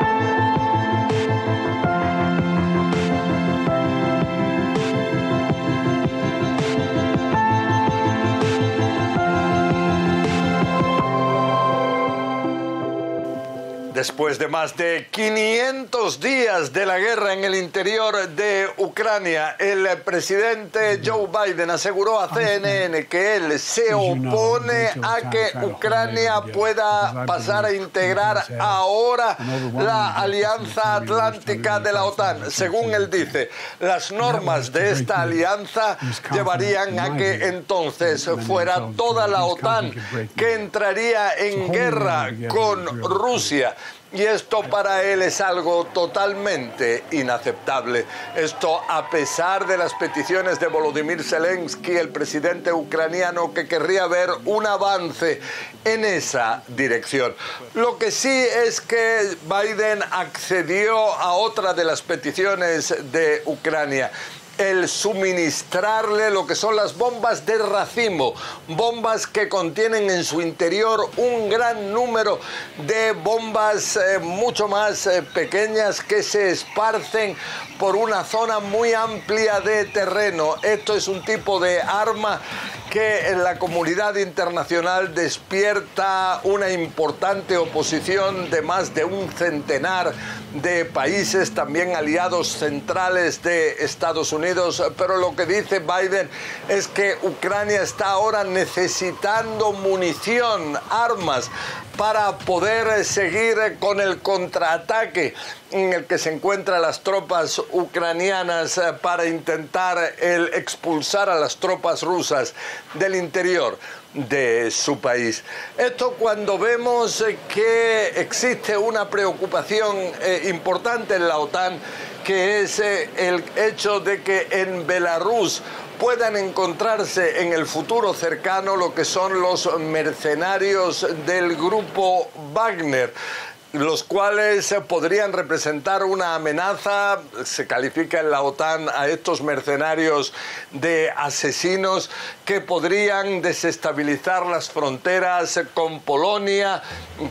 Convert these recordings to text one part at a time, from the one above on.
Thank you. Después de más de 500 días de la guerra en el interior de Ucrania, el presidente Joe Biden aseguró a CNN que él se opone a que Ucrania pueda pasar a integrar ahora la Alianza Atlántica de la OTAN. Según él dice, las normas de esta alianza llevarían a que entonces fuera toda la OTAN que entraría en guerra con Rusia. Y esto para él es algo totalmente inaceptable. Esto a pesar de las peticiones de Volodymyr Zelensky, el presidente ucraniano, que querría ver un avance en esa dirección. Lo que sí es que Biden accedió a otra de las peticiones de Ucrania el suministrarle lo que son las bombas de racimo, bombas que contienen en su interior un gran número de bombas eh, mucho más eh, pequeñas que se esparcen por una zona muy amplia de terreno. Esto es un tipo de arma que en la comunidad internacional despierta una importante oposición de más de un centenar de países, también aliados centrales de Estados Unidos. Pero lo que dice Biden es que Ucrania está ahora necesitando munición, armas, para poder seguir con el contraataque en el que se encuentran las tropas ucranianas eh, para intentar expulsar a las tropas rusas del interior de su país. Esto cuando vemos eh, que existe una preocupación eh, importante en la OTAN, que es el hecho de que en Belarus puedan encontrarse en el futuro cercano lo que son los mercenarios del grupo Wagner los cuales podrían representar una amenaza, se califica en la OTAN a estos mercenarios de asesinos que podrían desestabilizar las fronteras con Polonia,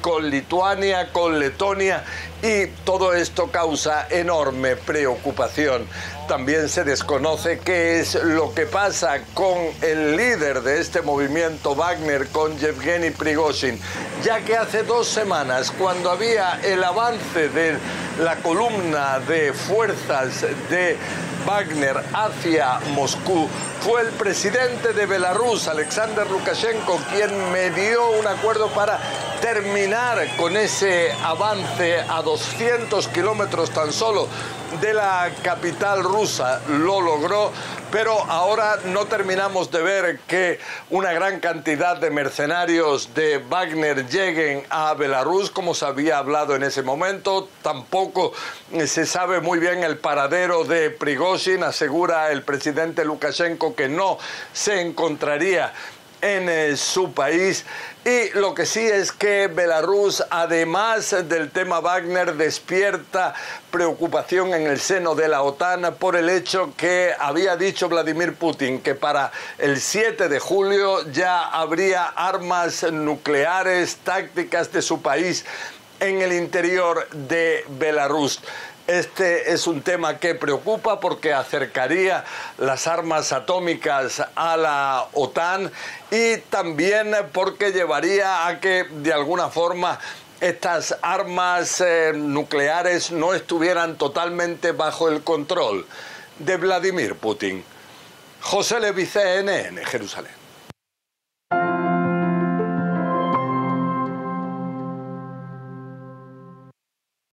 con Lituania, con Letonia y todo esto causa enorme preocupación. También se desconoce qué es lo que pasa con el líder de este movimiento Wagner, con Yevgeny Prigozhin, ya que hace dos semanas, cuando había el avance de la columna de fuerzas de Wagner hacia Moscú, fue el presidente de Belarus, Alexander Lukashenko, quien medió un acuerdo para terminar con ese avance a 200 kilómetros tan solo de la capital rusa. Lo logró, pero ahora no terminamos de ver que una gran cantidad de mercenarios de Wagner lleguen a Belarus, como se había hablado en ese momento. Tampoco se sabe muy bien el paradero de Prigozhin. Asegura el presidente Lukashenko que no se encontraría en eh, su país. Y lo que sí es que Belarus, además del tema Wagner, despierta preocupación en el seno de la OTAN por el hecho que había dicho Vladimir Putin que para el 7 de julio ya habría armas nucleares tácticas de su país en el interior de Belarus. Este es un tema que preocupa porque acercaría las armas atómicas a la OTAN y también porque llevaría a que de alguna forma estas armas eh, nucleares no estuvieran totalmente bajo el control de Vladimir Putin. José Levi, CNN, Jerusalén.